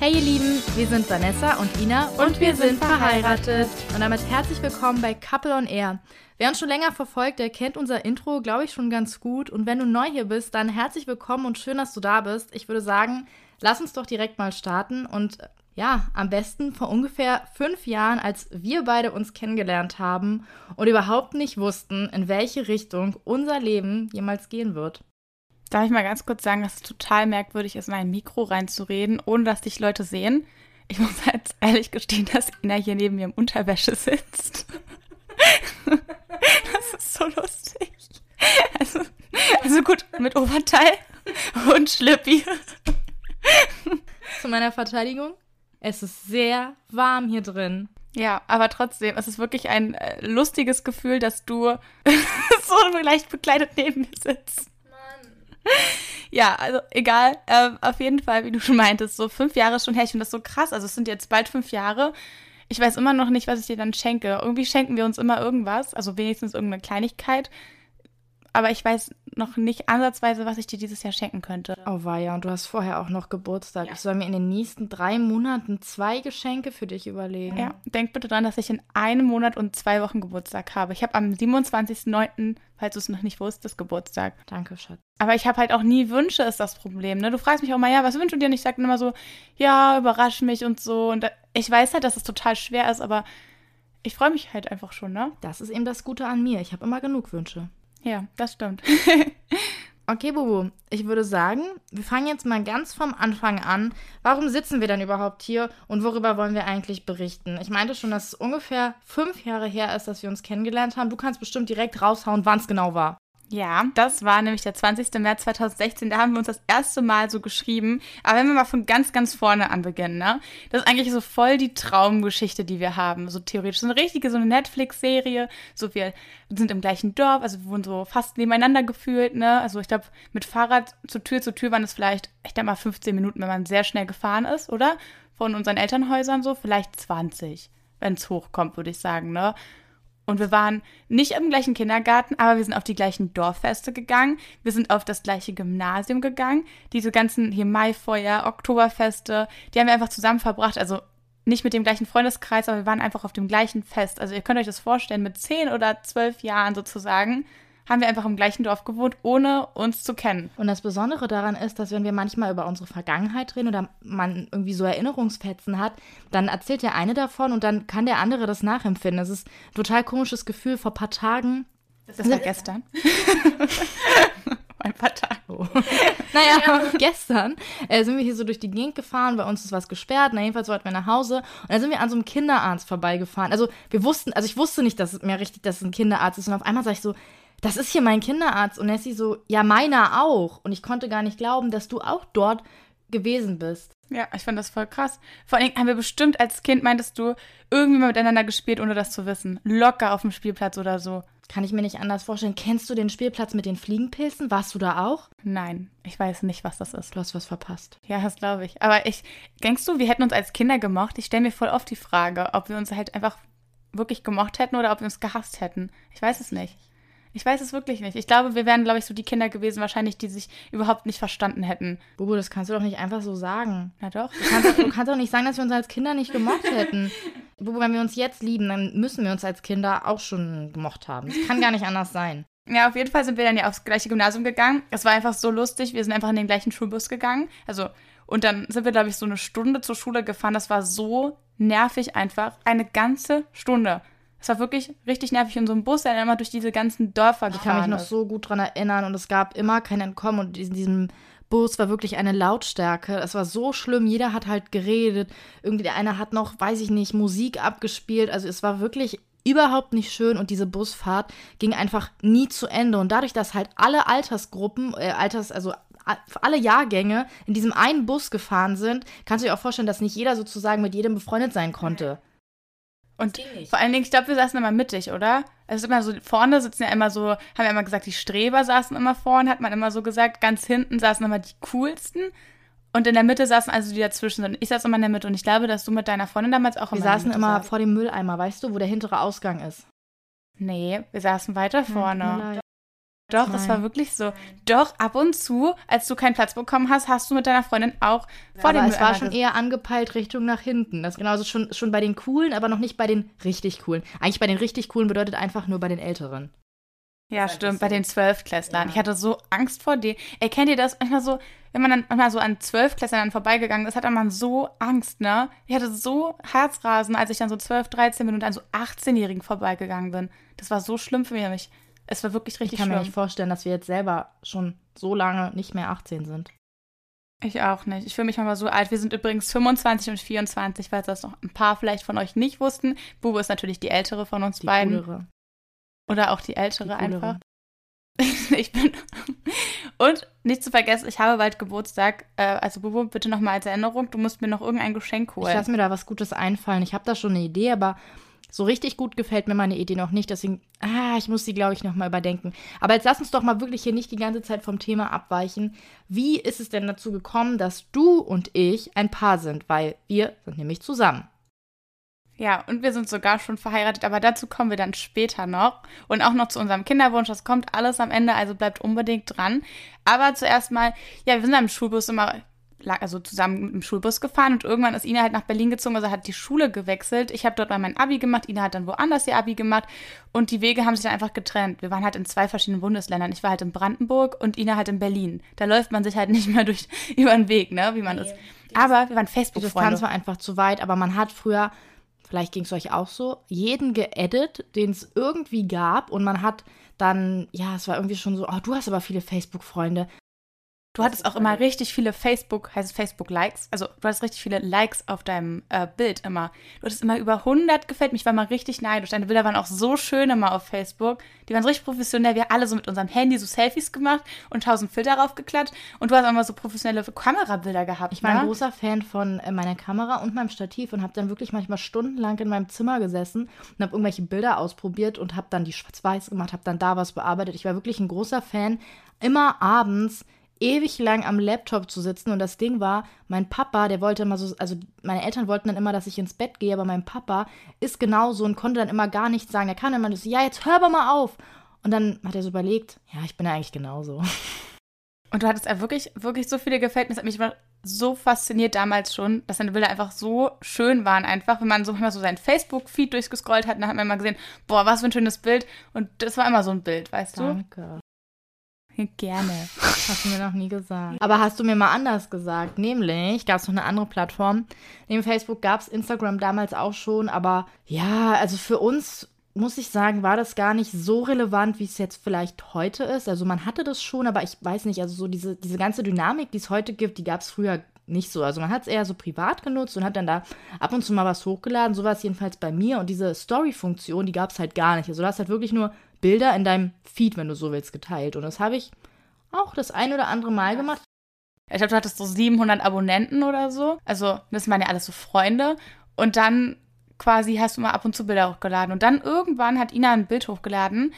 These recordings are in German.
Hey ihr Lieben, wir sind Vanessa und Ina und, wir sind verheiratet. Und damit herzlich willkommen bei Couple on Air. Wer uns schon länger verfolgt, der kennt unser Intro, glaube ich, schon ganz gut. Und wenn du neu hier bist, dann herzlich willkommen und schön, dass du da bist. Ich würde sagen, lass uns doch direkt mal starten und ja, am besten vor ungefähr fünf Jahren, als wir beide uns kennengelernt haben und überhaupt nicht wussten, in welche Richtung unser Leben jemals gehen wird. Darf ich mal ganz kurz sagen, dass es total merkwürdig ist, in ein Mikro reinzureden, ohne dass dich Leute sehen? Ich muss jetzt ehrlich gestehen, dass Ina hier neben mir im Unterwäsche sitzt. Das ist so lustig. Also, also gut, mit Oberteil und Schlippi. Zu meiner Verteidigung, es ist sehr warm hier drin. Ja, aber trotzdem, es ist wirklich ein äh, lustiges Gefühl, dass du so leicht bekleidet neben mir sitzt. Ja, also egal. Äh, auf jeden Fall, wie du schon meintest, so fünf Jahre schon her. Ich finde das so krass. Also es sind jetzt bald fünf Jahre. Ich weiß immer noch nicht, was ich dir dann schenke. Irgendwie schenken wir uns immer irgendwas, also wenigstens irgendeine Kleinigkeit aber ich weiß noch nicht ansatzweise, was ich dir dieses Jahr schenken könnte. Oh war ja, und du hast vorher auch noch Geburtstag. Ja. Ich soll mir in den nächsten drei Monaten zwei Geschenke für dich überlegen. Ja, denk bitte dran, dass ich in einem Monat und zwei Wochen Geburtstag habe. Ich habe am 27.09., falls du es noch nicht wusstest, Geburtstag. Danke, Schatz. Aber ich habe halt auch nie Wünsche, ist das Problem. Ne? Du fragst mich auch mal, ja, was wünschst du dir? Und ich sage immer so, ja, überrasch mich und so. Und ich weiß halt, dass es total schwer ist, aber ich freue mich halt einfach schon, ne? Das ist eben das Gute an mir. Ich habe immer genug Wünsche. Ja, das stimmt. okay, Bubu, ich würde sagen, wir fangen jetzt mal ganz vom Anfang an. Warum sitzen wir denn überhaupt hier und worüber wollen wir eigentlich berichten? Ich meinte schon, dass es ungefähr fünf Jahre her ist, dass wir uns kennengelernt haben. Du kannst bestimmt direkt raushauen, wann es genau war. Ja, das war nämlich der 20. März 2016. Da haben wir uns das erste Mal so geschrieben. Aber wenn wir mal von ganz, ganz vorne an beginnen, ne? Das ist eigentlich so voll die Traumgeschichte, die wir haben. So theoretisch. So eine richtige, so eine Netflix-Serie. So wir sind im gleichen Dorf, also wir wurden so fast nebeneinander gefühlt, ne? Also ich glaube, mit Fahrrad zu Tür zu Tür waren es vielleicht, ich denke mal 15 Minuten, wenn man sehr schnell gefahren ist, oder? Von unseren Elternhäusern so, vielleicht 20, wenn es hochkommt, würde ich sagen, ne? Und wir waren nicht im gleichen Kindergarten, aber wir sind auf die gleichen Dorffeste gegangen. Wir sind auf das gleiche Gymnasium gegangen. Diese ganzen hier Maifeuer, Oktoberfeste, die haben wir einfach zusammen verbracht. Also nicht mit dem gleichen Freundeskreis, aber wir waren einfach auf dem gleichen Fest. Also ihr könnt euch das vorstellen, mit zehn oder zwölf Jahren sozusagen haben wir einfach im gleichen Dorf gewohnt, ohne uns zu kennen. Und das Besondere daran ist, dass wenn wir manchmal über unsere Vergangenheit reden oder man irgendwie so Erinnerungsfetzen hat, dann erzählt der eine davon und dann kann der andere das nachempfinden. Das ist ein total komisches Gefühl. Vor ein paar Tagen. Das war gestern. ein paar Tage. Oh. naja, ja. gestern äh, sind wir hier so durch die Gegend gefahren, bei uns ist was gesperrt, na jedenfalls wollten wir nach Hause und dann sind wir an so einem Kinderarzt vorbeigefahren. Also wir wussten, also ich wusste nicht, dass es mir richtig, dass es ein Kinderarzt ist und auf einmal sag ich so, das ist hier mein Kinderarzt. Und Nessie so, ja, meiner auch. Und ich konnte gar nicht glauben, dass du auch dort gewesen bist. Ja, ich fand das voll krass. Vor allem haben wir bestimmt als Kind, meintest du, irgendwie mal miteinander gespielt, ohne das zu wissen. Locker auf dem Spielplatz oder so. Kann ich mir nicht anders vorstellen. Kennst du den Spielplatz mit den Fliegenpilzen? Warst du da auch? Nein, ich weiß nicht, was das ist. Du hast was verpasst. Ja, das glaube ich. Aber ich, denkst du, wir hätten uns als Kinder gemocht? Ich stelle mir voll oft die Frage, ob wir uns halt einfach wirklich gemocht hätten oder ob wir uns gehasst hätten. Ich weiß es nicht. Ich weiß es wirklich nicht. Ich glaube, wir wären, glaube ich, so die Kinder gewesen, wahrscheinlich, die sich überhaupt nicht verstanden hätten. Bubu, das kannst du doch nicht einfach so sagen. Na doch. Du kannst, doch, du kannst doch nicht sagen, dass wir uns als Kinder nicht gemocht hätten. Bubu, wenn wir uns jetzt lieben, dann müssen wir uns als Kinder auch schon gemocht haben. Das kann gar nicht anders sein. Ja, auf jeden Fall sind wir dann ja aufs gleiche Gymnasium gegangen. Es war einfach so lustig. Wir sind einfach in den gleichen Schulbus gegangen. Also, und dann sind wir, glaube ich, so eine Stunde zur Schule gefahren. Das war so nervig einfach. Eine ganze Stunde. Es war wirklich richtig nervig in so einem Bus, der dann immer durch diese ganzen Dörfer gefahren Ich kann mich noch so gut dran erinnern und es gab immer kein Entkommen und in diesem Bus war wirklich eine Lautstärke. Es war so schlimm, jeder hat halt geredet. Irgendwie der eine hat noch, weiß ich nicht, Musik abgespielt. Also es war wirklich überhaupt nicht schön und diese Busfahrt ging einfach nie zu Ende. Und dadurch, dass halt alle Altersgruppen, äh, Alters, also alle Jahrgänge in diesem einen Bus gefahren sind, kannst du dir auch vorstellen, dass nicht jeder sozusagen mit jedem befreundet sein konnte. Und vor allen Dingen, ich glaube, wir saßen immer mittig, oder? Also immer so, vorne sitzen ja immer so, haben wir immer gesagt, die Streber saßen immer vorne, hat man immer so gesagt, ganz hinten saßen immer die coolsten. Und in der Mitte saßen also die dazwischen. Und ich saß immer in der Mitte. Und ich glaube, dass du mit deiner Freundin damals auch immer. Wir saßen immer saß. vor dem Mülleimer, weißt du, wo der hintere Ausgang ist. Nee, wir saßen weiter vorne. Doch, das war wirklich so. Doch, ab und zu, als du keinen Platz bekommen hast, hast du mit deiner Freundin auch vor aber dem es war schon eher angepeilt Richtung nach hinten. Das genauso schon, schon bei den coolen, aber noch nicht bei den richtig coolen. Eigentlich bei den richtig coolen bedeutet einfach nur bei den älteren. Ja, stimmt, bei den Zwölfklässlern. Ich hatte so Angst vor denen. Ey, kennt ihr das? Manchmal so, wenn man dann manchmal so an Zwölfklässlern vorbeigegangen ist, hat man so Angst, ne? Ich hatte so Herzrasen, als ich dann so 12, 13 bin und an so 18-Jährigen vorbeigegangen bin. Das war so schlimm für mich. Es war wirklich Ich richtig kann mir schlimm. nicht vorstellen, dass wir jetzt selber schon so lange nicht mehr 18 sind. Ich auch nicht. Ich fühle mich manchmal so alt. Wir sind übrigens 25 und 24, weil das noch ein paar vielleicht von euch nicht wussten. Bubu ist natürlich die ältere von uns Die beiden. coolere. Oder auch die ältere Die einfach. ich bin. Und nicht zu vergessen, ich habe bald Geburtstag. Äh, also Bubu, bitte nochmal als Erinnerung, du musst mir noch irgendein Geschenk Ich holen. lasse mir da was Gutes einfallen. Ich habe da schon eine Idee, aber so richtig gut gefällt mir meine Idee noch nicht. Deswegen, ah, ich muss die, glaube ich, noch mal überdenken. Aber jetzt lass uns doch mal wirklich hier nicht die ganze Zeit vom Thema abweichen. Wie ist es denn dazu gekommen, dass du und ich ein Paar sind? Weil wir sind nämlich zusammen. Ja, und wir sind sogar schon verheiratet, aber dazu kommen wir dann später noch. Und auch noch zu unserem Kinderwunsch. Das kommt alles am Ende, also bleibt unbedingt dran. Aber zuerst mal, ja, wir sind am Schulbus immer, also zusammen mit dem Schulbus gefahren und irgendwann ist Ina halt nach Berlin gezogen, also hat die Schule gewechselt. Ich habe dort mal mein Abi gemacht, Ina hat dann woanders ihr Abi gemacht und die Wege haben sich dann einfach getrennt. Wir waren halt in zwei verschiedenen Bundesländern. Ich war halt in Brandenburg und Ina halt in Berlin. Da läuft man sich halt nicht mehr durch über den Weg, ne, wie man ist. Aber wir waren Die Distanz war einfach zu weit, aber man hat früher, vielleicht ging es euch auch so, jeden geedit, den es irgendwie gab und man hat dann, ja, es war irgendwie schon so, oh, du hast aber viele Facebook-Freunde. Du hattest auch immer richtig viele Facebook, heißt es Facebook-Likes. Also du hattest richtig viele Likes auf deinem äh, Bild immer. Du hattest immer über 100 gefällt. Mich war mal richtig neidisch. Deine Bilder waren auch so schön immer auf Facebook. Die waren so richtig professionell. Wir alle so mit unserem Handy so Selfies gemacht und tausend Filter draufgeklatscht. Und du hast auch immer so professionelle Kamerabilder gehabt. Ich war ein ne? großer Fan von äh, meiner Kamera und meinem Stativ und habe dann wirklich manchmal stundenlang in meinem Zimmer gesessen und habe irgendwelche Bilder ausprobiert und habe dann die schwarz-weiß gemacht, habe dann da was bearbeitet. Ich war wirklich ein großer Fan, immer abends ewig lang am Laptop zu sitzen und das Ding war, mein Papa, der wollte immer so, also meine Eltern wollten dann immer, dass ich ins Bett gehe, aber mein Papa ist genauso und konnte dann immer gar nichts sagen. Er kam dann immer so, ja, jetzt hör aber mal auf. Und dann hat er so überlegt, ja, ich bin ja eigentlich genauso. Und du hattest ja wirklich, wirklich so viele gefällt mir. Das hat mich immer so fasziniert damals schon, dass deine Bilder einfach so schön waren. Einfach, wenn man so manchmal so seinen Facebook-Feed durchgescrollt hat, dann hat man immer gesehen, boah, was für ein schönes Bild. Und das war immer so ein Bild, weißt Danke. du? Gerne. Hast du mir noch nie gesagt. Aber hast du mir mal anders gesagt? Nämlich gab es noch eine andere Plattform. Neben Facebook gab es Instagram damals auch schon, aber ja, also für uns muss ich sagen, war das gar nicht so relevant, wie es jetzt vielleicht heute ist. Also man hatte das schon, aber ich weiß nicht, also so diese, diese ganze Dynamik, die es heute gibt, die gab es früher nicht so. Also man hat es eher so privat genutzt und hat dann da ab und zu mal was hochgeladen. So war es jedenfalls bei mir. Und diese Story-Funktion, die gab es halt gar nicht. Also du hast halt wirklich nur Bilder in deinem Feed, wenn du so willst, geteilt. Und das habe ich auch das ein oder andere Mal gemacht. Ich glaube, du hattest so 700 Abonnenten oder so. Also, das waren ja alles so Freunde. Und dann quasi hast du mal ab und zu Bilder hochgeladen. Und dann irgendwann hat Ina ein Bild hochgeladen.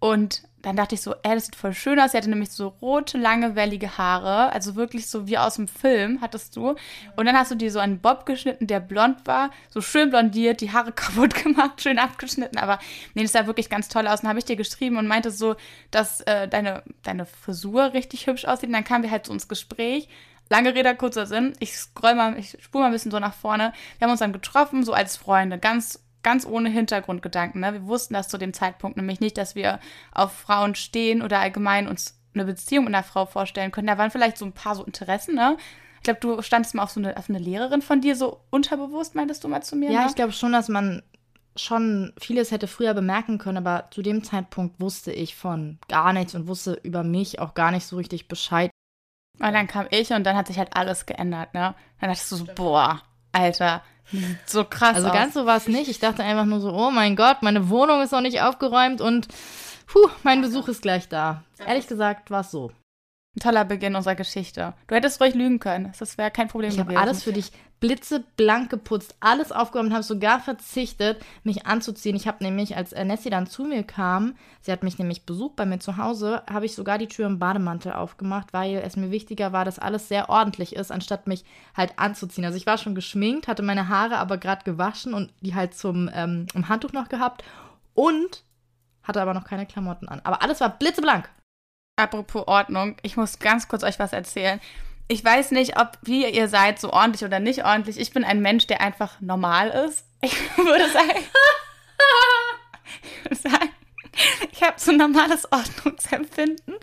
Und dann dachte ich so, ey, das sieht voll schön aus. Sie hatte nämlich so rote, lange, wellige Haare. Also wirklich so wie aus dem Film hattest du. Und dann hast du dir so einen Bob geschnitten, der blond war. So schön blondiert, die Haare kaputt gemacht, schön abgeschnitten. Aber nee, das sah wirklich ganz toll aus. Und habe ich dir geschrieben und meinte so, dass äh, deine, deine Frisur richtig hübsch aussieht. Und dann kamen wir halt so ins Gespräch. Lange Rede, kurzer Sinn. Ich scroll mal, ich spule mal ein bisschen so nach vorne. Wir haben uns dann getroffen, so als Freunde, ganz, ganz ohne Hintergrundgedanken. Ne? Wir wussten das zu dem Zeitpunkt nämlich nicht, dass wir auf Frauen stehen oder allgemein uns eine Beziehung mit einer Frau vorstellen können. Da waren vielleicht so ein paar so Interessen, ne? Ich glaube, du standest mal auf so eine, auf eine Lehrerin von dir, so unterbewusst, meintest du mal zu mir? Ja, ne? ich glaube schon, dass man schon vieles hätte früher bemerken können, aber zu dem Zeitpunkt wusste ich von gar nichts und wusste über mich auch gar nicht so richtig Bescheid. Und dann kam ich und dann hat sich halt alles geändert, ne? Dann dachtest du so, boah, Alter, so krass Also aus. ganz so war es nicht. Ich dachte einfach nur so, oh mein Gott, meine Wohnung ist noch nicht aufgeräumt und puh, mein Besuch ist gleich da. Ehrlich gesagt war es so. Ein toller Beginn unserer Geschichte. Du hättest ruhig lügen können. Das wäre kein Problem Ich habe gewesen. alles für dich blitzeblank geputzt, alles aufgeräumt und habe sogar verzichtet, mich anzuziehen. Ich habe nämlich, als äh, Nessie dann zu mir kam, sie hat mich nämlich besucht bei mir zu Hause, habe ich sogar die Tür im Bademantel aufgemacht, weil es mir wichtiger war, dass alles sehr ordentlich ist, anstatt mich halt anzuziehen. Also ich war schon geschminkt, hatte meine Haare aber gerade gewaschen und die halt zum ähm, im Handtuch noch gehabt und hatte aber noch keine Klamotten an. Aber alles war blitzeblank. Apropos Ordnung, ich muss ganz kurz euch was erzählen. Ich weiß nicht, ob wie ihr seid, so ordentlich oder nicht ordentlich. Ich bin ein Mensch, der einfach normal ist. Ich würde sagen, ich, würde sagen, ich habe so ein normales Ordnungsempfinden.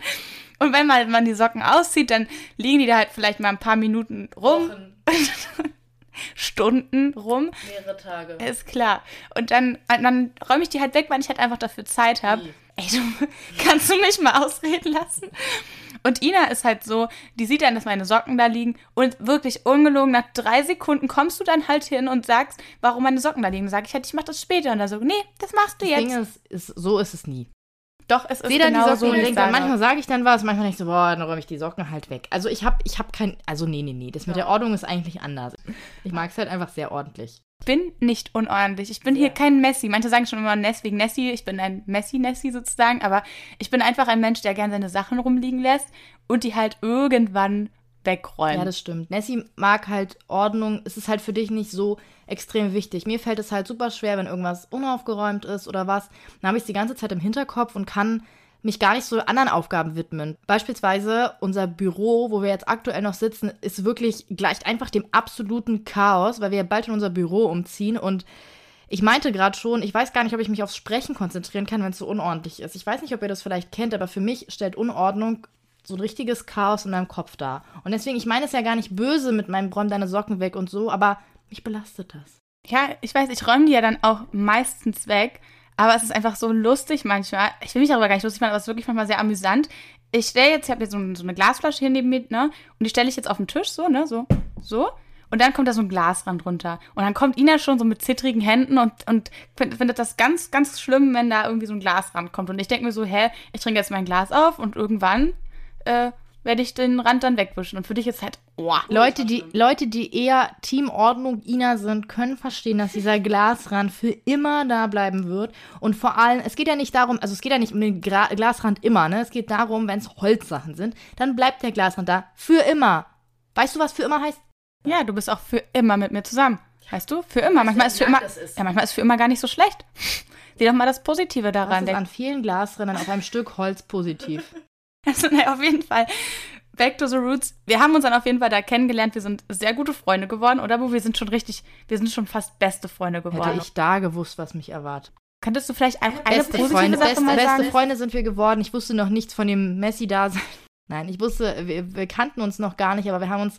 Und wenn mal man die Socken auszieht, dann liegen die da halt vielleicht mal ein paar Minuten rum. Stunden rum. Mehrere Tage. Ist klar. Und dann, dann räume ich die halt weg, weil ich halt einfach dafür Zeit habe. Ey, du, kannst du mich mal ausreden lassen? Und Ina ist halt so, die sieht dann, dass meine Socken da liegen und wirklich ungelogen, nach drei Sekunden kommst du dann halt hin und sagst, warum meine Socken da liegen. Sag ich halt, ich mach das später. Und dann so, nee, das machst du Das jetzt. Ding ist, ist, so ist es nie. Doch, es ist sehe dann genau die Socken so, und denke dann, manchmal sage ich dann was, manchmal denke ich so, boah, dann räume ich die Socken halt weg. Also ich habe ich hab kein, also nee, nee, nee, das mit der Ordnung ist eigentlich anders. Ich mag es halt einfach sehr ordentlich. Ich bin nicht unordentlich. Ich bin hier kein Messi. Manche sagen schon immer Ness wegen Nessi. Ich bin ein Messi-Nessi sozusagen. Aber ich bin einfach ein Mensch, der gern seine Sachen rumliegen lässt und die halt irgendwann wegräumt. Ja, das stimmt. Nessie mag halt Ordnung. Es ist halt für dich nicht so extrem wichtig. Mir fällt es halt super schwer, wenn irgendwas unaufgeräumt ist oder was. Dann habe ich es die ganze Zeit im Hinterkopf und kann mich gar nicht so anderen Aufgaben widmen. Beispielsweise unser Büro, wo wir jetzt aktuell noch sitzen, ist wirklich gleicht einfach dem absoluten Chaos, weil wir bald in unser Büro umziehen und ich meinte gerade schon, ich weiß gar nicht, ob ich mich aufs Sprechen konzentrieren kann, wenn es so unordentlich ist. Ich weiß nicht, ob ihr das vielleicht kennt, aber für mich stellt Unordnung so ein richtiges Chaos in meinem Kopf dar. Und deswegen, ich meine es ja gar nicht böse mit meinem Räum deine Socken weg und so, aber mich belastet das. Ja, ich weiß, ich räume die ja dann auch meistens weg. Aber es ist einfach so lustig manchmal. Ich will mich darüber gar nicht lustig machen, aber es ist wirklich manchmal sehr amüsant. Ich stelle jetzt, ich habe jetzt so, so eine Glasflasche hier neben mir, ne? Und die stelle ich jetzt auf den Tisch, so, ne? So, so. Und dann kommt da so ein Glasrand runter. Und dann kommt Ina schon so mit zittrigen Händen und, und find- findet das ganz, ganz schlimm, wenn da irgendwie so ein Glasrand kommt. Und ich denke mir so, hä, ich trinke jetzt mein Glas auf und irgendwann äh, werde ich den Rand dann wegwischen. Und für dich ist halt, oh, Leute, die, Leute, die eher Team Ordnung Ina sind, können verstehen, dass dieser Glasrand für immer da bleiben wird. Und vor allem, es geht ja nicht darum, also es geht ja nicht um den Gra Glasrand immer, ne? Es geht darum, wenn es Holzsachen sind, dann bleibt der Glasrand da für immer. Weißt du, was für immer heißt? Ja, du bist auch für immer mit mir zusammen. Weißt du? Für immer. Manchmal ist für immer. das ist. Ja, manchmal ist für immer gar nicht so schlecht. Sieh doch mal das Positive Das daran. ist an vielen Glasrändern auf einem Stück Holz positiv. Also, naja, auf jeden Fall. Back to the Roots. Wir haben uns dann auf jeden Fall da kennengelernt. Wir sind sehr gute Freunde geworden, oder? Wo wir sind schon richtig, wir sind schon fast beste Freunde geworden. Hätte ich da gewusst, was mich erwartet. Könntest du vielleicht auch eine Beste positive Freunde, Sache beste, mal beste sagen? Freunde sind wir geworden. Ich wusste noch nichts von dem Messi-Dasein. Nein, ich wusste, wir, wir kannten uns noch gar nicht, aber wir haben uns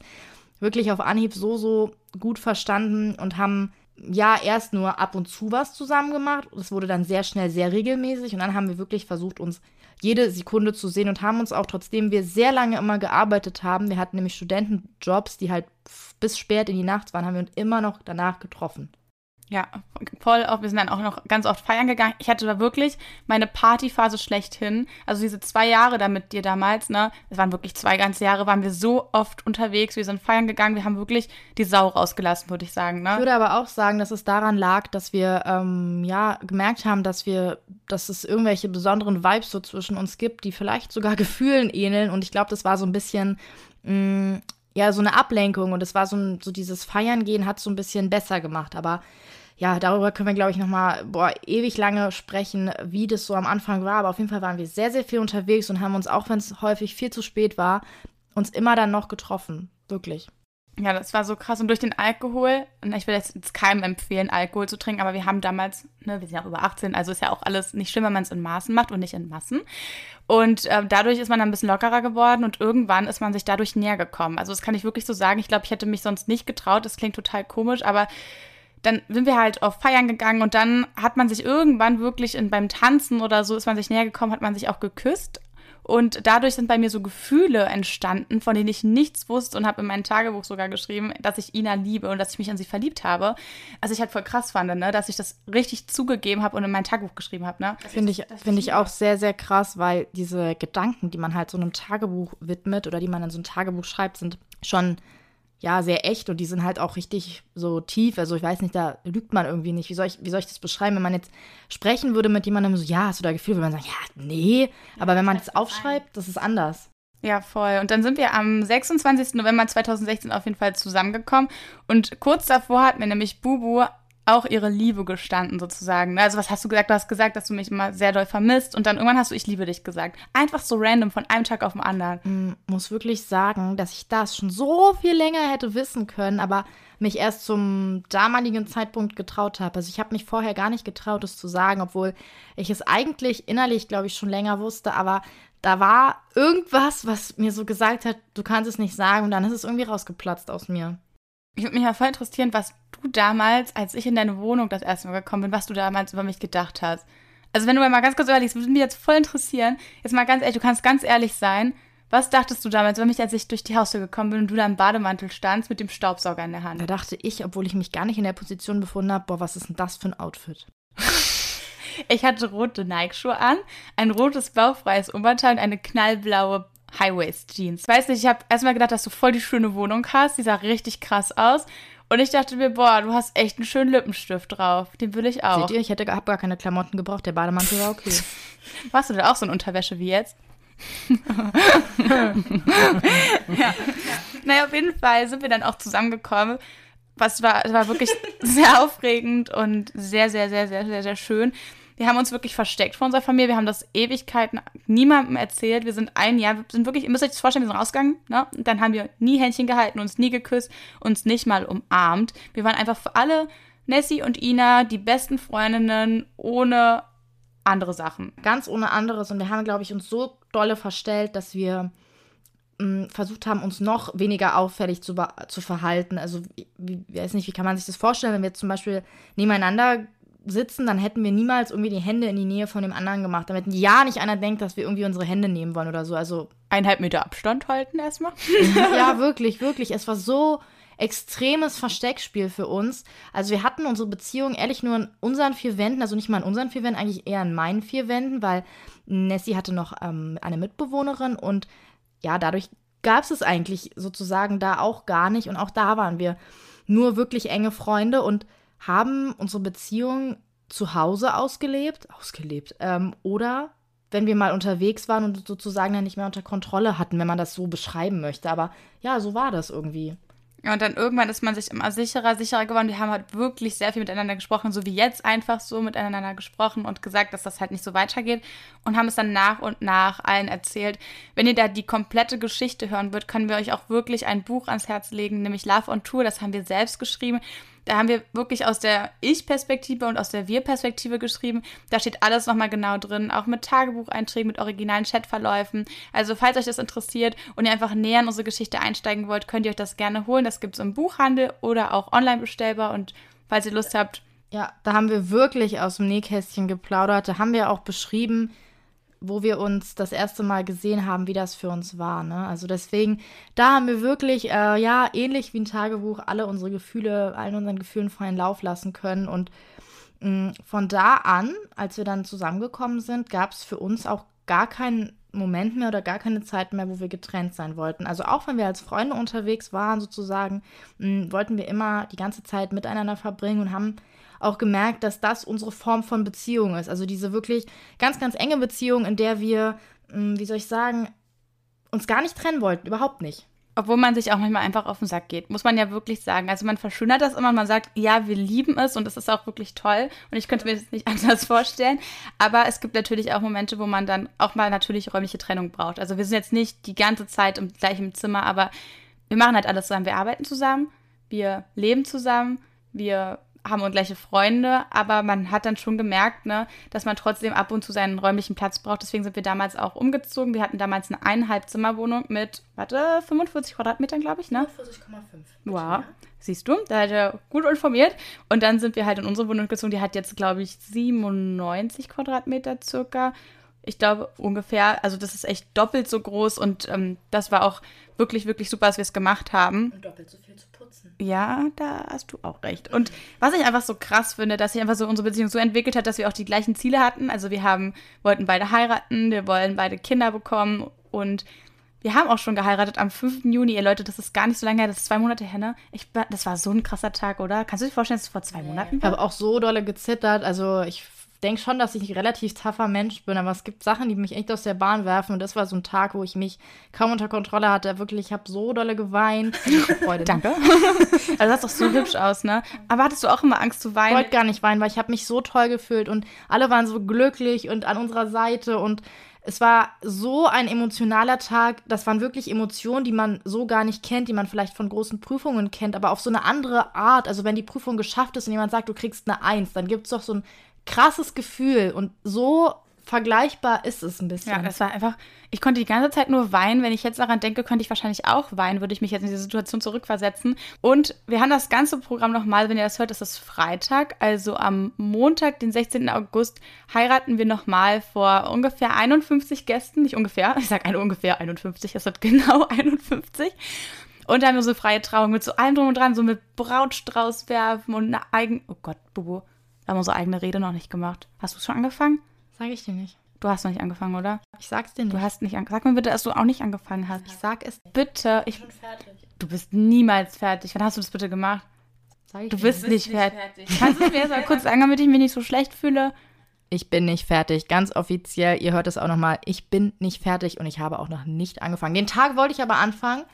wirklich auf Anhieb so, so gut verstanden und haben ja erst nur ab und zu was zusammen gemacht. Das wurde dann sehr schnell sehr regelmäßig und dann haben wir wirklich versucht, uns jede Sekunde zu sehen und haben uns auch, trotzdem wir sehr lange immer gearbeitet haben, wir hatten nämlich Studentenjobs, die halt bis spät in die Nacht waren, haben wir uns immer noch danach getroffen. Ja, voll auch. Wir sind dann auch noch ganz oft feiern gegangen. Ich hatte da wirklich meine Partyphase schlechthin. Also diese zwei Jahre da mit dir damals, ne? Es waren wirklich zwei ganze Jahre, waren wir so oft unterwegs. Wir sind feiern gegangen. Wir haben wirklich die Sau rausgelassen, würde ich sagen, Ich ne? würde aber auch sagen, dass es daran lag, dass wir ähm, ja gemerkt haben, dass wir, dass es irgendwelche besonderen Vibes so zwischen uns gibt, die vielleicht sogar Gefühlen ähneln. Und ich glaube, das war so ein bisschen mh, ja so eine Ablenkung und es war so, ein, so dieses Feiern gehen hat so ein bisschen besser gemacht. Aber ja, darüber können wir, glaube ich, noch mal boah, ewig lange sprechen, wie das so am Anfang war. Aber auf jeden Fall waren wir sehr, sehr viel unterwegs und haben uns, auch wenn es häufig viel zu spät war, uns immer dann noch getroffen. Wirklich. Ja, das war so krass. Und durch den Alkohol, ich will jetzt, keinem empfehlen, Alkohol zu trinken, aber wir haben damals, ne, wir sind ja auch über 18, also ist ja auch alles nicht schlimm, wenn man es in Maßen macht und nicht in Massen. Und ähm, dadurch ist man dann ein bisschen lockerer geworden und irgendwann ist man sich dadurch näher gekommen. Also das kann ich wirklich so sagen. Ich glaube, ich hätte mich sonst nicht getraut. Das klingt total komisch, aber dann sind wir halt auf Feiern gegangen und dann hat man sich irgendwann wirklich in, beim Tanzen oder so ist man sich näher gekommen, hat man sich auch geküsst. Und dadurch sind bei mir so Gefühle entstanden, von denen ich nichts wusste und habe in mein Tagebuch sogar geschrieben, dass ich Ina liebe und dass ich mich an sie verliebt habe. Also ich halt voll krass fand, ne? dass ich das richtig zugegeben habe und in mein Tagebuch geschrieben habe. Ne? Finde ich, finde ich auch sehr, sehr krass, weil diese Gedanken, die man halt so einem Tagebuch widmet oder die man in so ein Tagebuch schreibt, sind schon ja sehr echt und die sind halt auch richtig so tief. Also ich weiß nicht, da lügt man irgendwie nicht. Wie soll ich, wie soll ich das beschreiben, wenn man jetzt sprechen würde mit jemandem so, ja, hast du da Gefühl, würde man sagen, ja, nee. Aber wenn man das aufschreibt, das ist anders. Ja, voll. Und dann sind wir am 26. November 2016 auf jeden Fall zusammengekommen. Und kurz davor hat mir nämlich Bubu auch ihre Liebe gestanden, sozusagen. Also, was hast du gesagt? Du hast gesagt, dass du mich immer sehr doll vermisst und dann irgendwann hast du, ich liebe dich gesagt. Einfach so random von einem Tag auf den anderen. Mm, muss wirklich sagen, dass ich das schon so viel länger hätte wissen können, aber mich erst zum damaligen Zeitpunkt getraut habe. Also ich habe mich vorher gar nicht getraut, es zu sagen, obwohl ich es eigentlich innerlich, glaube ich, schon länger wusste, aber da war irgendwas, was mir so gesagt hat, du kannst es nicht sagen und dann ist es irgendwie rausgeplatzt aus mir. Ich würde mich ja voll interessieren, was du damals, als ich in deine Wohnung das erste Mal gekommen bin, was du damals über mich gedacht hast. Also wenn du mal ganz kurz überlegst, würde mich jetzt voll interessieren. Jetzt mal ganz ehrlich, du kannst ganz ehrlich sein. Was dachtest du damals über mich, als ich durch die Haustür gekommen bin und du da im Bademantel standst mit dem Staubsauger in der Hand? Da dachte ich, obwohl ich mich gar nicht in der Position befunden habe, boah, was ist denn das für ein Outfit? ich hatte rote Nike-Schuhe an, ein rotes bauchfreies Oberteil und eine knallblaue High-Waist-Jeans. Weiß nicht, ich habe erstmal gedacht, dass du voll die schöne Wohnung hast. Die sah richtig krass aus. Und ich dachte mir, boah, du hast echt einen schönen Lippenstift drauf. Den will ich auch. Seht ihr, ich hätte hab gar keine Klamotten gebraucht. Der Bademantel war okay. Warst du denn auch so in Unterwäsche wie jetzt? ja. Naja, auf jeden Fall sind wir dann auch zusammengekommen. Was war, war wirklich sehr aufregend und sehr, sehr, sehr, sehr, sehr, sehr schön. Wir haben uns wirklich versteckt vor unserer Familie. Wir haben das Ewigkeiten niemandem erzählt. Wir sind ein Jahr, wir sind wirklich, ihr müsst euch das vorstellen, wir sind rausgegangen, ne? Und dann haben wir nie Händchen gehalten, uns nie geküsst, uns nicht mal umarmt. Wir waren einfach für alle, Nessie und Ina, die besten Freundinnen, ohne andere Sachen. Ganz ohne anderes. Und wir haben, glaube ich, uns so dolle verstellt, dass wir mm, versucht haben, uns noch weniger auffällig zu, zu verhalten. Also, ich weiß nicht, wie kann man sich das vorstellen, wenn wir zum Beispiel nebeneinander sitzen, dann hätten wir niemals irgendwie die Hände in die Nähe von dem anderen gemacht, damit ja nicht einer denkt, dass wir irgendwie unsere Hände nehmen wollen oder so. Also eineinhalb Meter Abstand halten erstmal. ja, wirklich, wirklich. Es war so extremes Versteckspiel für uns. Also wir hatten unsere Beziehung ehrlich nur in unseren vier Wänden, also nicht mal in unseren vier Wänden, eigentlich eher in meinen vier Wänden, weil Nessie hatte noch ähm, eine Mitbewohnerin und ja, dadurch gab es es eigentlich sozusagen da auch gar nicht und auch da waren wir nur wirklich enge Freunde und haben unsere Beziehung zu Hause ausgelebt, ausgelebt, ähm, oder wenn wir mal unterwegs waren und sozusagen dann nicht mehr unter Kontrolle hatten, wenn man das so beschreiben möchte. Aber ja, so war das irgendwie. Ja, und dann irgendwann ist man sich immer sicherer, sicherer geworden. Wir haben halt wirklich sehr viel miteinander gesprochen, so wie jetzt einfach so miteinander gesprochen und gesagt, dass das halt nicht so weitergeht und haben es dann nach und nach allen erzählt. Wenn ihr da die komplette Geschichte hören würdet, können wir euch auch wirklich ein Buch ans Herz legen, nämlich Love on Tour. Das haben wir selbst geschrieben. Da haben wir wirklich aus der Ich-Perspektive und aus der Wir-Perspektive geschrieben. Da steht alles nochmal genau drin, auch mit Tagebucheinträgen, mit originalen Chatverläufen. Also falls euch das interessiert und ihr einfach näher in unsere Geschichte einsteigen wollt, könnt ihr euch das gerne holen. Das gibt es im Buchhandel oder auch online bestellbar. Und falls ihr Lust habt. Ja, da haben wir wirklich aus dem Nähkästchen geplaudert. Da haben wir auch beschrieben, wo wir uns das erste Mal gesehen haben, wie das für uns war. Ne? Also deswegen, da haben wir wirklich, äh, ja, ähnlich wie ein Tagebuch, alle unsere Gefühle, allen unseren Gefühlen freien Lauf lassen können. Und mh, mm, von da an, als wir dann zusammengekommen sind, gab es für uns auch gar keinen Moment mehr oder gar keine Zeit mehr, wo wir getrennt sein wollten. Also auch wenn wir als Freunde unterwegs waren, sozusagen, mh, mm, wollten wir immer die ganze Zeit miteinander verbringen und haben auch gemerkt, dass das unsere Form von Beziehung ist. Also diese wirklich ganz, ganz enge Beziehung, in der wir, hm, wie soll ich sagen, uns gar nicht trennen wollten, überhaupt nicht. Obwohl man sich auch manchmal einfach auf den Sack geht, muss man ja wirklich sagen. Also man verschönert das immer, man sagt, ja, wir lieben es und es ist auch wirklich toll und ich könnte mir das nicht anders vorstellen. Aber es gibt natürlich auch Momente, wo man dann auch mal natürlich räumliche Trennung braucht. Also wir sind jetzt nicht die ganze Zeit im gleichen Zimmer, aber wir machen halt alles zusammen. Wir arbeiten zusammen, wir leben zusammen, wir haben und gleiche Freunde, aber man hat dann schon gemerkt, ne, dass man trotzdem ab und zu seinen räumlichen Platz braucht. Deswegen sind wir damals auch umgezogen. Wir hatten damals eine Eineinhalbzimmerwohnung mit, warte, 45 Quadratmetern, glaube ich, ne? 45,5. Wow. Siehst du, da hat er gut informiert. Und dann sind wir halt in unsere Wohnung gezogen. Die hat jetzt, glaube ich, 97 Quadratmeter circa. Ich glaube ungefähr, also das ist echt doppelt so groß und ähm, das war auch wirklich, wirklich super, dass wir es gemacht haben. Und doppelt so viel zu putzen. Ja, da hast du auch recht. Und was ich einfach so krass finde, dass sich einfach so unsere Beziehung so entwickelt hat, dass wir auch die gleichen Ziele hatten. Also wir haben, wollten beide heiraten, wir wollen beide Kinder bekommen und wir haben auch schon geheiratet am 5. Juni. Ihr Leute, das ist gar nicht so lange her, das ist zwei Monate her, ne? Ich, das war so ein krasser Tag, oder? Kannst du dir vorstellen, dass es vor zwei Monaten war? Ich habe auch so dolle gezittert. Also ich denke schon, dass ich ein relativ tougher Mensch bin, aber es gibt Sachen, die mich echt aus der Bahn werfen. Und das war so ein Tag, wo ich mich kaum unter Kontrolle hatte. Wirklich, ich habe so dolle geweint. Freude. Danke. also das sah doch so hübsch aus, ne? Aber hattest du auch immer Angst zu weinen? Ich wollte gar nicht weinen, weil ich habe mich so toll gefühlt und alle waren so glücklich und an unserer Seite und es war so ein emotionaler Tag. Das waren wirklich Emotionen, die man so gar nicht kennt, die man vielleicht von großen Prüfungen kennt, aber auf so eine andere Art. Also wenn die Prüfung geschafft ist und jemand sagt, du kriegst eine Eins, dann gibt es doch so ein krasses Gefühl. Und so vergleichbar ist es ein bisschen. Ja, das war einfach, ich konnte die ganze Zeit nur weinen. Wenn ich jetzt daran denke, könnte ich wahrscheinlich auch weinen, würde ich mich jetzt in diese Situation zurückversetzen. Und wir haben das ganze Programm nochmal, wenn ihr das hört, ist das Freitag. Also am Montag, den 16. August, heiraten wir nochmal vor ungefähr 51 Gästen. Nicht ungefähr, ich sage ungefähr 51, es wird genau 51. Und da haben wir so freie Trauung mit so allem drum und dran, so mit Brautstrauß werfen und eine eigene, oh Gott, Bubu, da haben wir unsere eigene Rede noch nicht gemacht. Hast du schon angefangen? Sag ich dir nicht. Du hast noch nicht angefangen, oder? Ich sag's dir nicht. Du hast nicht angefangen. Sag mir bitte, dass du auch nicht angefangen hast. Ich sag es. Bitte. Ich bin fertig. Du bist niemals fertig. Wann hast du das bitte gemacht? Sag ich du bist nicht, nicht fertig. fertig. Kannst du es mir jetzt mal kurz sagen, damit ich mich nicht so schlecht fühle? Ich bin nicht fertig. Ganz offiziell. Ihr hört es auch nochmal. Ich bin nicht fertig und ich habe auch noch nicht angefangen. Den Tag wollte ich aber anfangen.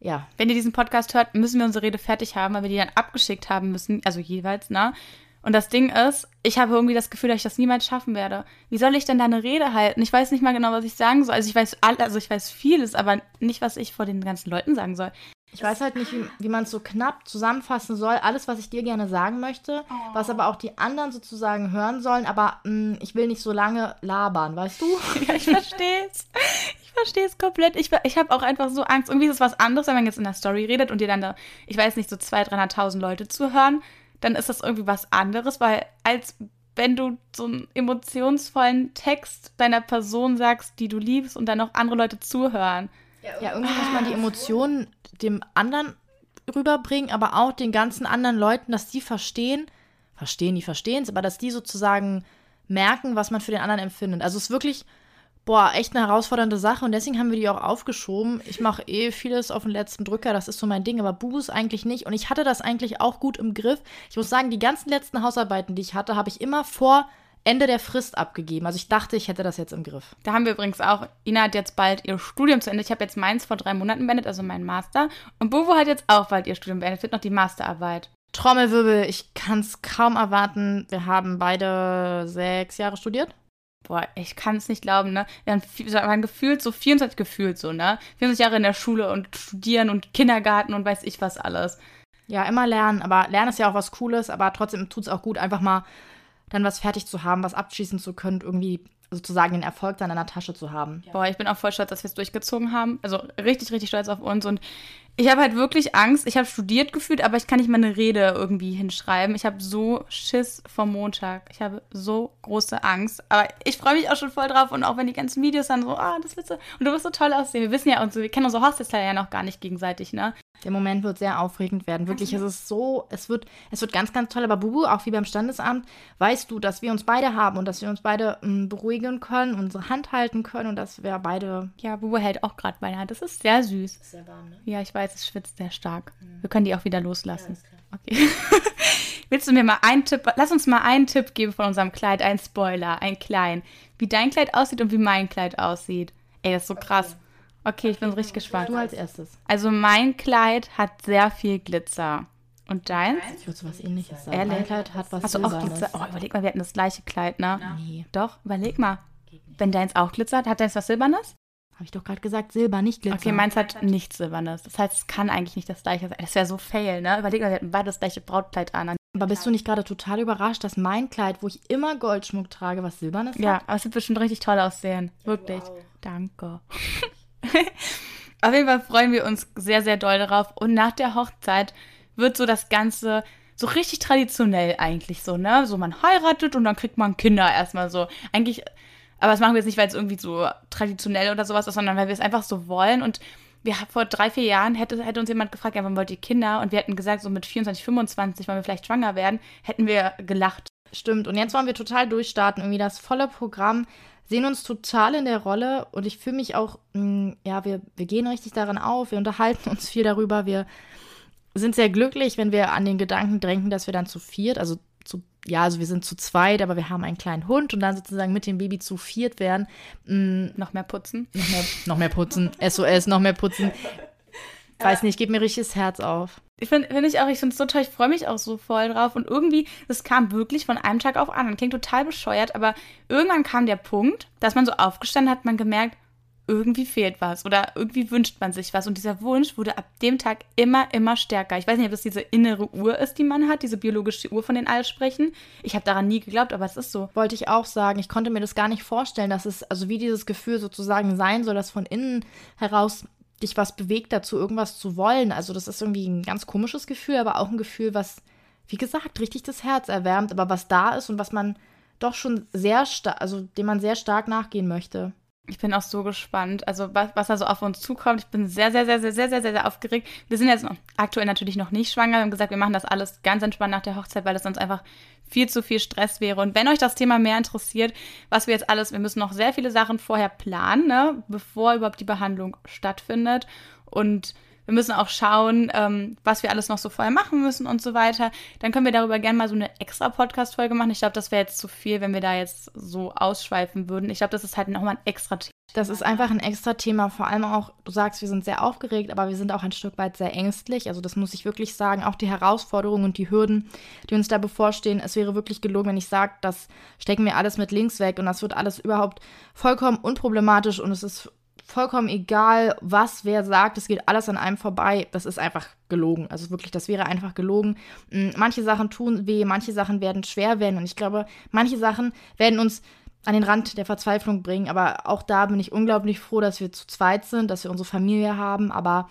Ja. Wenn ihr diesen Podcast hört, müssen wir unsere Rede fertig haben, weil wir die dann abgeschickt haben müssen. Also jeweils, ne? Und das Ding ist, ich habe irgendwie das Gefühl, dass ich das niemals schaffen werde. Wie soll ich denn da eine Rede halten? Ich weiß nicht mal genau, was ich sagen soll. Also ich weiß all, also ich weiß vieles, aber nicht, was ich vor den ganzen Leuten sagen soll. Ich weiß halt nicht, wie, wie man es so knapp zusammenfassen soll. Alles, was ich dir gerne sagen möchte, oh. was aber auch die anderen sozusagen hören sollen. Aber mh, mm, ich will nicht so lange labern, weißt du? ja, ich verstehe es. Ich verstehe es komplett. Ich, ich habe auch einfach so Angst. Irgendwie ist es was anderes, wenn man jetzt in der Story redet und dir dann da, ich weiß nicht, so 200.000, 300.000 Leute zuhören dann ist das irgendwie was anderes, weil als wenn du so einen emotionsvollen Text deiner Person sagst, die du liebst und dann auch andere Leute zuhören. Ja, irgendwie muss man die Emotionen dem anderen rüberbringen, aber auch den ganzen anderen Leuten, dass die verstehen, verstehen, die verstehen es, aber dass die sozusagen merken, was man für den anderen empfindet. Also es ist wirklich boah, echt eine herausfordernde Sache und deswegen haben wir die auch aufgeschoben. Ich mache eh vieles auf den letzten Drücker, das ist so mein Ding, aber Bubus eigentlich nicht und ich hatte das eigentlich auch gut im Griff. Ich muss sagen, die ganzen letzten Hausarbeiten, die ich hatte, habe ich immer vor Ende der Frist abgegeben. Also ich dachte, ich hätte das jetzt im Griff. Da haben wir übrigens auch, Ina hat jetzt bald ihr Studium zu Ende. Ich habe jetzt meins vor drei Monaten beendet, also mein Master. Und Bubu hat jetzt auch bald ihr Studium beendet, wird noch die Masterarbeit. Trommelwirbel, ich kann es kaum erwarten. Wir haben beide sechs Jahre studiert boah, ich kann es nicht glauben, ne? Wir waren gefühlt so 24 gefühlt so, ne? 24 Jahre in der Schule und studieren und Kindergarten und weiß ich was alles. Ja, immer lernen, aber lernen ist ja auch was Cooles, aber trotzdem tut es auch gut, einfach mal dann was fertig zu haben, was abschließen zu können, irgendwie sozusagen den Erfolg dann in der Tasche zu haben. Boah, ich bin auch voll stolz, dass wir es durchgezogen haben. Also richtig, richtig stolz auf uns und ich habe halt wirklich Angst. Ich habe studiert gefühlt, aber ich kann nicht meine Rede irgendwie hinschreiben. Ich habe so Schiss vom Montag. Ich habe so große Angst. Aber ich freue mich auch schon voll drauf. Und auch wenn die ganzen Videos dann so, ah, das wird so. Und du wirst so toll aussehen. Wir wissen ja und so, wir kennen unsere Hochzeitskleider ja noch gar nicht gegenseitig, ne? Der Moment wird sehr aufregend werden. Wirklich, es ist so, es wird, es wird ganz, ganz toll. Aber Bubu, auch wie beim Standesamt, weißt du, dass wir uns beide haben und dass wir uns beide m, mm, beruhigen können, unsere Hand halten können und dass wir beide. Ja, Bubu hält auch gerade meine Hand. Das ist sehr süß. Ist sehr warm, ne? Ja, ich weiß, es schwitzt sehr stark. Mhm. Wir können die auch wieder loslassen. Ja, okay. Willst du mir mal einen Tipp, lass uns mal einen Tipp geben von unserem Kleid, ein Spoiler, ein klein, wie dein Kleid aussieht und wie mein Kleid aussieht. Ey, das ist so krass. Okay. Ich bin richtig gespannt. Du als erstes. Also mein Kleid hat sehr viel Glitzer. Und deins? Ich würde so was ähnliches sagen. Ehrlich? Mein Kleid hat was Hast du auch Glitzer? Oh, überleg mal, wir hatten das gleiche Kleid, ne? Nee. Doch, überleg mal. Wenn deins auch glitzert, hat deins was Silbernes? Habe ich doch gerade gesagt, Silber, nicht Glitzer. Okay, meins hat nichts Silbernes. Das heißt, es kann eigentlich nicht das gleiche sein. Das wäre so fail, ne? Überleg mal, wir hatten beide das gleiche Brautkleid an. Aber bist du nicht gerade total überrascht, dass mein Kleid, wo ich immer Goldschmuck trage, was Silbernes ja, hat? Ja, aber es wird bestimmt richtig toll aussehen. Wirklich. Wow. Danke. Auf jeden Fall freuen wir uns sehr, sehr doll darauf. Und nach der Hochzeit wird so das Ganze so richtig traditionell eigentlich so, ne? So man heiratet und dann kriegt man Kinder erstmal so. Eigentlich, aber das machen wir jetzt nicht, weil es irgendwie so traditionell oder sowas ist, sondern weil wir es einfach so wollen. Und wir vor drei, vier Jahren hätte, hätte uns jemand gefragt, ja, wann wollt ihr Kinder? Und wir hätten gesagt, so mit 24, 25, wollen wir vielleicht schwanger werden, hätten wir gelacht. Stimmt. Und jetzt wollen wir total durchstarten. Irgendwie das volle Programm sehen uns total in der Rolle und ich fühle mich auch, mh, mm, ja, wir, wir gehen richtig darin auf, wir unterhalten uns viel darüber, wir sind sehr glücklich, wenn wir an den Gedanken drängen, dass wir dann zu viert, also zu ja, also wir sind zu zweit, aber wir haben einen kleinen Hund und dann sozusagen mit dem Baby zu viert werden. Mh, noch mehr putzen. Noch mehr, noch mehr putzen. SOS, noch mehr putzen. Weiß nicht, geht mir richtig das Herz auf. Ich finde find ich auch, ich finde es so toll, ich freue mich auch so voll drauf. Und irgendwie, das kam wirklich von einem Tag auf anderen. Klingt total bescheuert, aber irgendwann kam der Punkt, dass man so aufgestanden hat, man gemerkt, irgendwie fehlt was oder irgendwie wünscht man sich was. Und dieser Wunsch wurde ab dem Tag immer, immer stärker. Ich weiß nicht, ob das diese innere Uhr ist, die man hat, diese biologische Uhr, von denen alle sprechen. Ich habe daran nie geglaubt, aber es ist so. Wollte ich auch sagen. Ich konnte mir das gar nicht vorstellen, dass es, also wie dieses Gefühl sozusagen sein soll, dass von innen heraus dich was bewegt dazu, irgendwas zu wollen. Also das ist irgendwie ein ganz komisches Gefühl, aber auch ein Gefühl, was, wie gesagt, richtig das Herz erwärmt, aber was da ist und was man doch schon sehr stark, also dem man sehr stark nachgehen möchte. Ich bin auch so gespannt, also was, was da so auf uns zukommt. Ich bin sehr, sehr, sehr, sehr, sehr, sehr, sehr, sehr aufgeregt. Wir sind jetzt aktuell natürlich noch nicht schwanger. Wir haben gesagt, wir machen das alles ganz entspannt nach der Hochzeit, weil es sonst einfach viel zu viel Stress wäre. Und wenn euch das Thema mehr interessiert, was wir jetzt alles, wir müssen noch sehr viele Sachen vorher planen, ne, bevor überhaupt die Behandlung stattfindet. Und wir müssen auch schauen, ähm, was wir alles noch so vorher machen müssen und so weiter. Dann können wir darüber gerne mal so eine extra Podcast-Folge machen. Ich glaube, das wäre jetzt zu viel, wenn wir da jetzt so ausschweifen würden. Ich glaube, das ist halt nochmal ein extra Thema. Das ist einfach ein extra Thema. Vor allem auch, du sagst, wir sind sehr aufgeregt, aber wir sind auch ein Stück weit sehr ängstlich. Also das muss ich wirklich sagen. Auch die Herausforderungen und die Hürden, die uns da bevorstehen. Es wäre wirklich gelogen, wenn ich sage, das stecken wir alles mit links weg und das wird alles überhaupt vollkommen unproblematisch und es ist vollkommen egal, was wer sagt, es geht alles an einem vorbei. Das ist einfach gelogen. Also wirklich, das wäre einfach gelogen. Mm, manche Sachen tun weh, manche Sachen werden schwer werden und ich glaube, manche Sachen werden uns an den Rand der Verzweiflung bringen. Aber auch da bin ich unglaublich froh, dass wir zu zweit sind, dass wir unsere Familie haben. Aber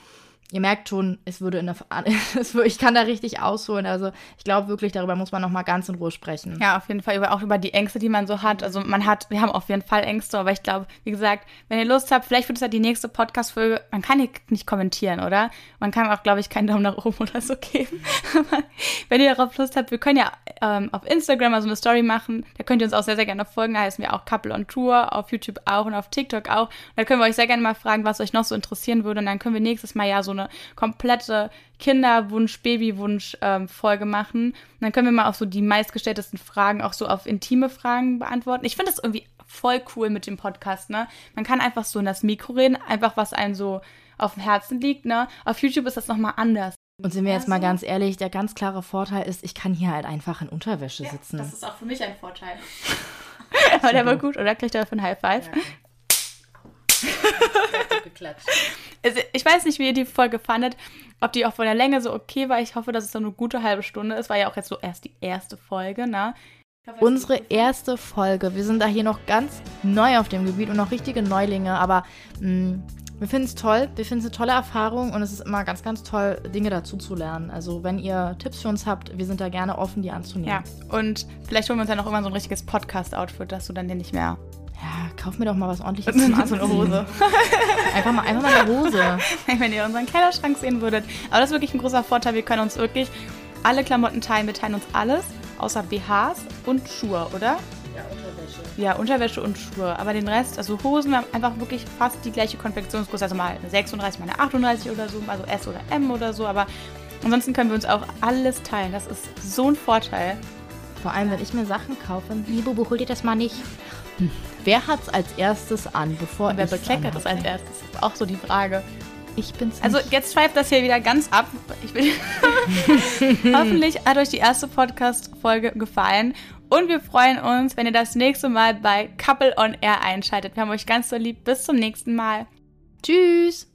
ihr merkt schon, es würde in der, ich kann da richtig ausholen. Also ich glaube wirklich, darüber muss man noch mal ganz in Ruhe sprechen. Ja, auf jeden Fall, über, auch über die Ängste, die man so hat. Also man hat, wir haben auf jeden Fall Ängste, aber ich glaube, wie gesagt, wenn ihr Lust habt, vielleicht wird es ja die nächste Podcast-Folge, man kann hier nicht kommentieren, oder? Man kann auch, glaube ich, keinen Daumen nach oben oder so geben. aber wenn ihr darauf Lust habt, wir können ja ähm, auf Instagram mal so eine Story machen. Da könnt ihr uns auch sehr, sehr gerne folgen. Da heißen wir auch Couple on Tour, auf YouTube auch und auf TikTok auch. Und da können wir euch sehr gerne mal fragen, was euch noch so interessieren würde. Und dann können wir nächstes Mal ja so eine komplette Kinderwunsch, Babywunsch-Folge ähm, machen. Und dann können wir mal auch so die meistgestelltesten Fragen auch so auf intime Fragen beantworten. Ich finde das irgendwie voll cool mit dem Podcast, ne? Man kann einfach so in das Mikro reden, einfach was einem so auf dem Herzen liegt, ne? Auf YouTube ist das nochmal anders. Und sind wir jetzt mal ganz ehrlich, der ganz klare Vorteil ist, ich kann hier halt einfach in Unterwäsche ja, sitzen. Das ist auch für mich ein Vorteil. Aber der war gut, oder? Kriegt er dafür ein High Five? Ja. Also, ich weiß nicht, wie ihr die Folge fandet, ob die auch von der Länge so okay war. Ich hoffe, dass es so eine gute halbe Stunde ist. War ja auch jetzt so erst die erste Folge, ne? Hoffe, Unsere erste Folge. Wir sind da hier noch ganz neu auf dem Gebiet und noch richtige Neulinge, aber mh, mm, wir finden es toll. Wir finden es eine tolle Erfahrung und es ist immer ganz, ganz toll, Dinge dazu zu lernen. Also, wenn ihr Tipps für uns habt, wir sind da gerne offen, die anzunehmen. Ja, und vielleicht holen wir uns ja noch immer so ein richtiges Podcast-Outfit, dass du dann den nicht mehr. Ja, kauf mir doch mal was ordentliches zum Anziehen. so eine Hose. einfach, mal, einfach mal eine Hose. wenn ihr unseren Kleiderschrank sehen würdet. Aber das ist wirklich ein großer Vorteil. Wir können uns wirklich alle Klamotten teilen. Wir teilen uns alles, außer BHs und Schuhe, oder? Ja, Unterwäsche und Schuhe. Aber den Rest, also Hosen, wir haben einfach wirklich fast die gleiche Konfektionsgröße. Also mal eine 36, mal eine 38 oder so, also S oder M oder so. Aber ansonsten können wir uns auch alles teilen. Das ist so ein Vorteil. Vor allem, wenn ich mir Sachen kaufe. Nee, Bubu, hol dir das mal nicht. Hm. Wer hat es als erstes an, bevor Wer bekleckert es als erstes? Das ist auch so die Frage. Ich bin's also, nicht. Jetzt schweift das hier wieder ganz ab. Hoffentlich hat euch die erste Podcast-Folge gefallen. Und wir freuen uns, wenn ihr das nächste Mal bei Couple on Air einschaltet. Wir haben euch ganz so lieb. Bis zum nächsten Mal. Tschüss.